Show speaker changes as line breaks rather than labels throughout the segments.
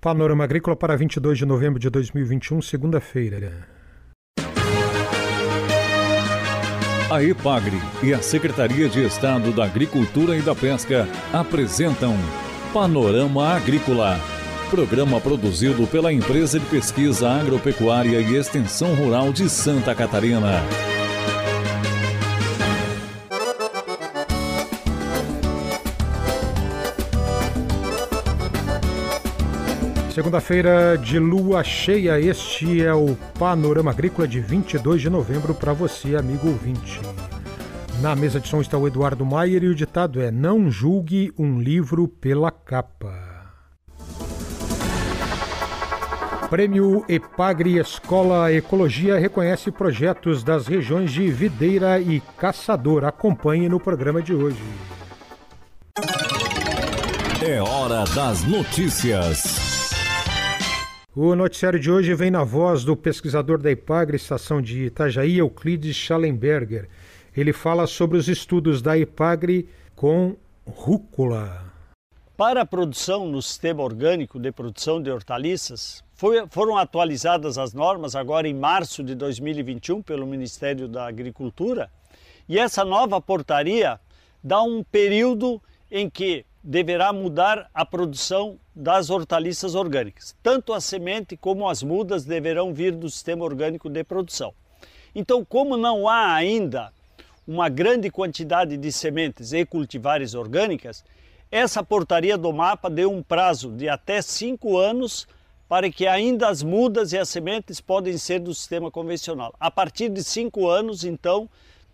Panorama Agrícola para 22 de novembro de 2021, segunda-feira.
A EPAGRE e a Secretaria de Estado da Agricultura e da Pesca apresentam Panorama Agrícola, programa produzido pela Empresa de Pesquisa Agropecuária e Extensão Rural de Santa Catarina.
Segunda-feira de lua cheia, este é o Panorama Agrícola de 22 de novembro para você, amigo ouvinte. Na mesa de som está o Eduardo Maier e o ditado é: Não julgue um livro pela capa. Prêmio Epagre Escola Ecologia reconhece projetos das regiões de Videira e Caçador. Acompanhe no programa de hoje.
É hora das notícias.
O noticiário de hoje vem na voz do pesquisador da IPAGRE, estação de Itajaí, Euclides Schallenberger. Ele fala sobre os estudos da IPAGRE com rúcula.
Para a produção no sistema orgânico de produção de hortaliças, foi, foram atualizadas as normas agora em março de 2021 pelo Ministério da Agricultura, e essa nova portaria dá um período em que deverá mudar a produção das hortaliças orgânicas. Tanto a semente como as mudas deverão vir do sistema orgânico de produção. Então, como não há ainda uma grande quantidade de sementes e cultivares orgânicas, essa portaria do mapa deu um prazo de até cinco anos para que ainda as mudas e as sementes podem ser do sistema convencional. A partir de cinco anos, então,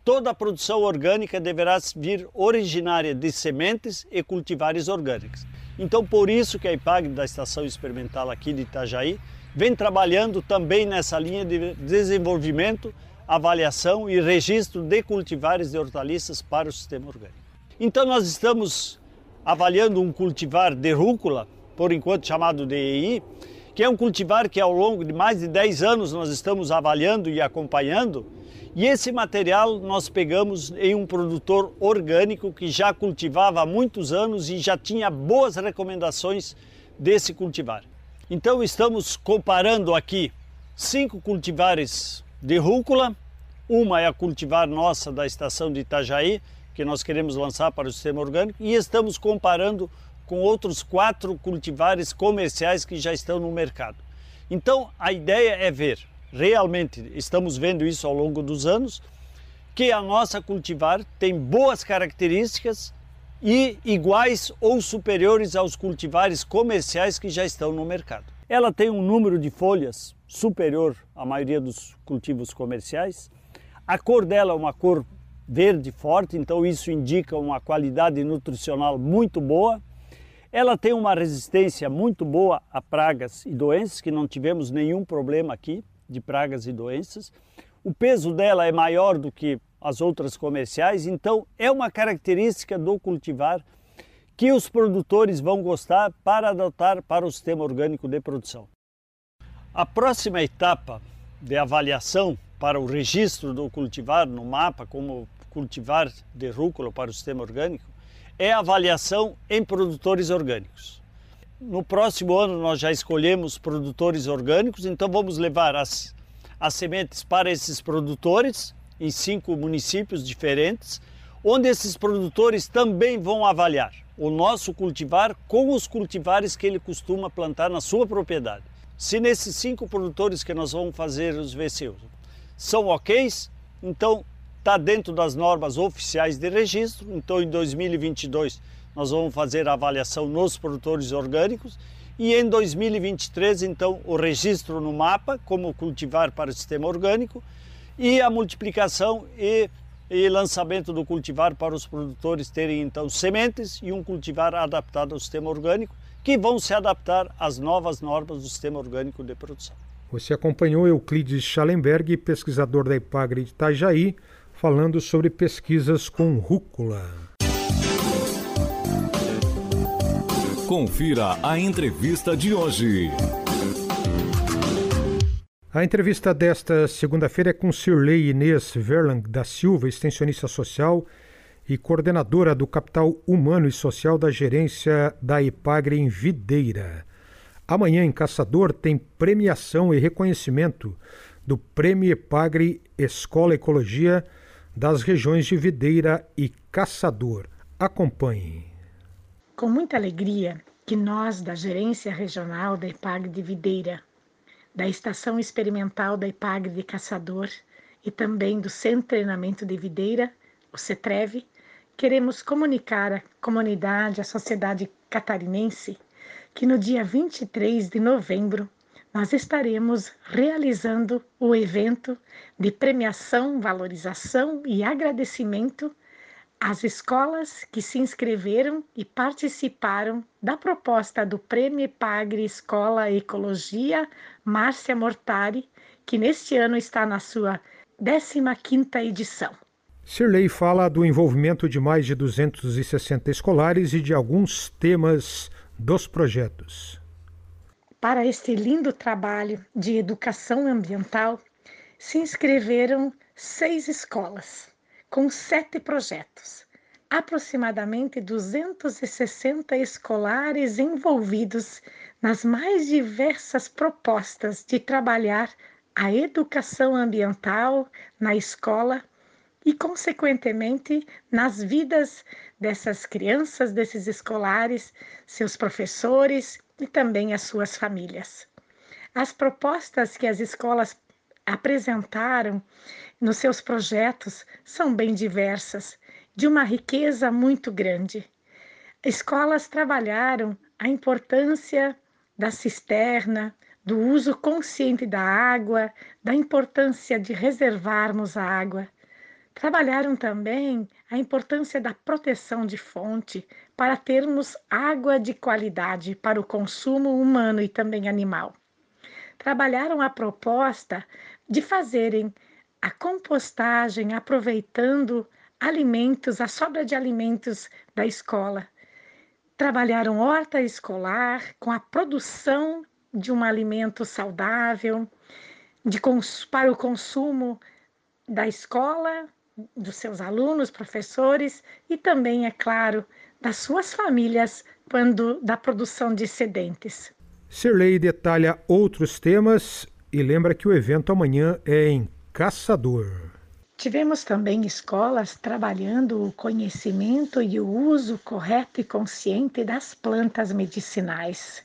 Toda a produção orgânica deverá vir originária de sementes e cultivares orgânicos. Então, por isso que a IPAG da Estação Experimental aqui de Itajaí vem trabalhando também nessa linha de desenvolvimento, avaliação e registro de cultivares de hortaliças para o sistema orgânico. Então, nós estamos avaliando um cultivar de rúcula, por enquanto chamado de EI, que é um cultivar que ao longo de mais de 10 anos nós estamos avaliando e acompanhando, e esse material nós pegamos em um produtor orgânico que já cultivava há muitos anos e já tinha boas recomendações desse cultivar. Então estamos comparando aqui cinco cultivares de rúcula. Uma é a cultivar nossa da estação de Itajaí, que nós queremos lançar para o sistema orgânico, e estamos comparando com outros quatro cultivares comerciais que já estão no mercado. Então a ideia é ver realmente estamos vendo isso ao longo dos anos, que a nossa cultivar tem boas características e iguais ou superiores aos cultivares comerciais que já estão no mercado. Ela tem um número de folhas superior à maioria dos cultivos comerciais. A cor dela é uma cor verde forte, então isso indica uma qualidade nutricional muito boa. Ela tem uma resistência muito boa a pragas e doenças, que não tivemos nenhum problema aqui de pragas e doenças. O peso dela é maior do que as outras comerciais, então é uma característica do cultivar que os produtores vão gostar para adotar para o sistema orgânico de produção. A próxima etapa de avaliação para o registro do cultivar no mapa como cultivar de rúcula para o sistema orgânico é a avaliação em produtores orgânicos. No próximo ano nós já escolhemos produtores orgânicos, então vamos levar as, as sementes para esses produtores em cinco municípios diferentes, onde esses produtores também vão avaliar o nosso cultivar com os cultivares que ele costuma plantar na sua propriedade. Se nesses cinco produtores que nós vamos fazer os VCUs são ok, então está dentro das normas oficiais de registro, então em 2022 nós vamos fazer a avaliação nos produtores orgânicos e em 2023, então, o registro no mapa, como cultivar para o sistema orgânico, e a multiplicação e, e, lançamento do cultivar para os produtores terem, então, sementes e um cultivar adaptado ao sistema orgânico, que vão se adaptar às novas normas do sistema orgânico de produção.
Você acompanhou Euclides Schallenberg, pesquisador da Ipagre de Itajaí, falando sobre pesquisas com rúcula.
Confira a entrevista de hoje.
A entrevista desta segunda-feira é com Sirley Inês Verlang da Silva, extensionista social e coordenadora do Capital Humano e Social da Gerência da Ipagre em Videira. Amanhã em Caçador tem premiação e reconhecimento do Prêmio Epagre Escola Ecologia das regiões de Videira e Caçador. Acompanhe.
Com muita alegria que nós da Gerência Regional da Epagre de Videira, da Estação Experimental da Epagre de Caçador e também do Centro Treinamento de Videira, o CETREV, queremos comunicar à comunidade, à sociedade catarinense, que no dia 23 de novembro nós estaremos realizando o evento de premiação, valorização e agradecimento às escolas que se inscreveram e participaram da proposta do Prêmio Pagre Escola Ecologia Márcia Mortari, que neste ano está na sua 15ª edição.
Sirley fala do envolvimento de mais de 260 escolares e de alguns temas dos projetos.
Para este lindo trabalho de educação ambiental, se inscreveram seis escolas, com sete projetos. Aproximadamente 260 escolares envolvidos nas mais diversas propostas de trabalhar a educação ambiental na escola e, consequentemente, nas vidas dessas crianças, desses escolares, seus professores e também as suas famílias. As propostas que as escolas apresentaram nos seus projetos são bem diversas, de uma riqueza muito grande. Escolas trabalharam a importância da cisterna, do uso consciente da água, da importância de reservarmos a água. Trabalharam também a importância da proteção de fonte para termos água de qualidade para o consumo humano e também animal. Trabalharam a proposta de fazerem a compostagem aproveitando alimentos, a sobra de alimentos da escola. Trabalharam horta escolar com a produção de um alimento saudável, de, para o consumo da escola dos seus alunos, professores e também, é claro, das suas famílias quando da produção de excedentes.
Sirley detalha outros temas e lembra que o evento amanhã é em Caçador.
Tivemos também escolas trabalhando o conhecimento e o uso correto e consciente das plantas medicinais.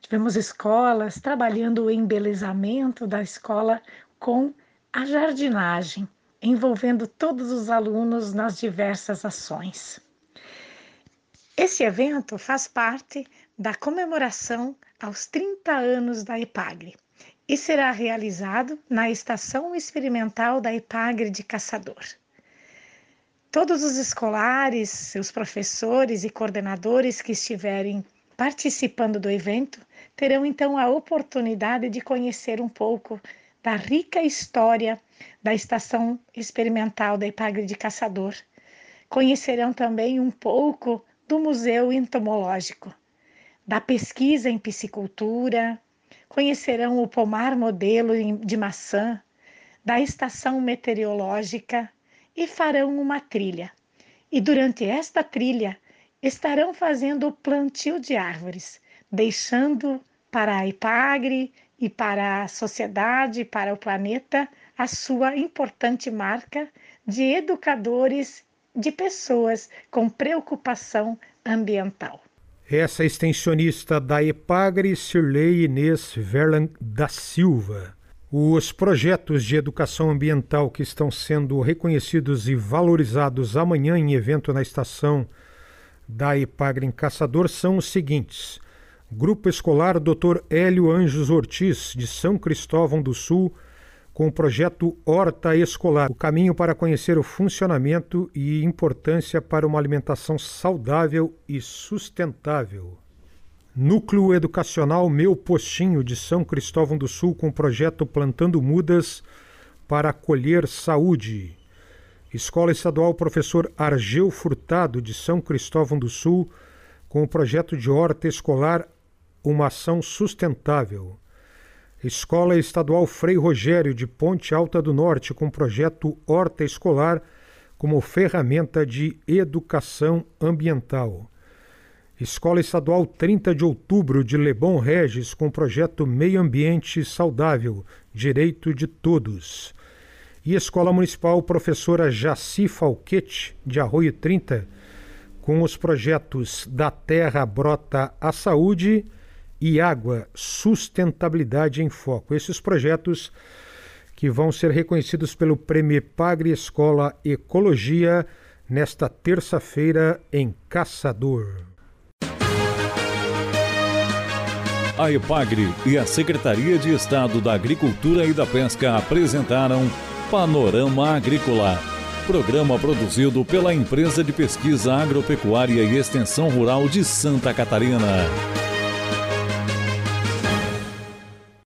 Tivemos escolas trabalhando o embelezamento da escola com a jardinagem, envolvendo todos os alunos nas diversas ações. Esse evento faz parte da comemoração aos 30 anos da EPAGRE e será realizado na Estação Experimental da EPAGRE de Caçador. Todos os escolares, seus professores e coordenadores que estiverem participando do evento terão então a oportunidade de conhecer um pouco da rica história da Estação Experimental da Ipagre de Caçador. Conhecerão também um pouco do Museu Entomológico, da pesquisa em piscicultura, conhecerão o pomar modelo de maçã, da estação meteorológica e farão uma trilha. E durante esta trilha estarão fazendo o plantio de árvores, deixando para a Ipagre e para a sociedade, para o planeta, a sua importante marca de educadores, de pessoas com preocupação ambiental.
Essa extensionista da EPAGRE, Sirley Inês Verlan da Silva. Os projetos de educação ambiental que estão sendo reconhecidos e valorizados amanhã em evento na estação da EPAGRE em Caçador são os seguintes: Grupo Escolar Dr. Hélio Anjos Ortiz, de São Cristóvão do Sul, com o projeto Horta Escolar, o caminho para conhecer o funcionamento e importância para uma alimentação saudável e sustentável. Núcleo Educacional Meu Postinho, de São Cristóvão do Sul, com o projeto Plantando Mudas para Colher Saúde. Escola Estadual Professor Argeu Furtado, de São Cristóvão do Sul, com o projeto de horta escolar uma ação sustentável. Escola Estadual Frei Rogério de Ponte Alta do Norte com projeto Horta Escolar como ferramenta de educação ambiental. Escola Estadual 30 de Outubro de Lebon Regis com projeto Meio Ambiente Saudável, Direito de Todos. E Escola Municipal Professora Jaci Falquete, de Arroio 30, com os projetos Da Terra Brota a Saúde e Água Sustentabilidade em Foco. Esses projetos que vão ser reconhecidos pelo Prêmio Pagre Escola Ecologia nesta terça-feira em Caçador.
A EPAGRE e a Secretaria de Estado da Agricultura e da Pesca apresentaram Panorama Agrícola, programa produzido pela Empresa de Pesquisa Agropecuária e Extensão Rural de Santa Catarina.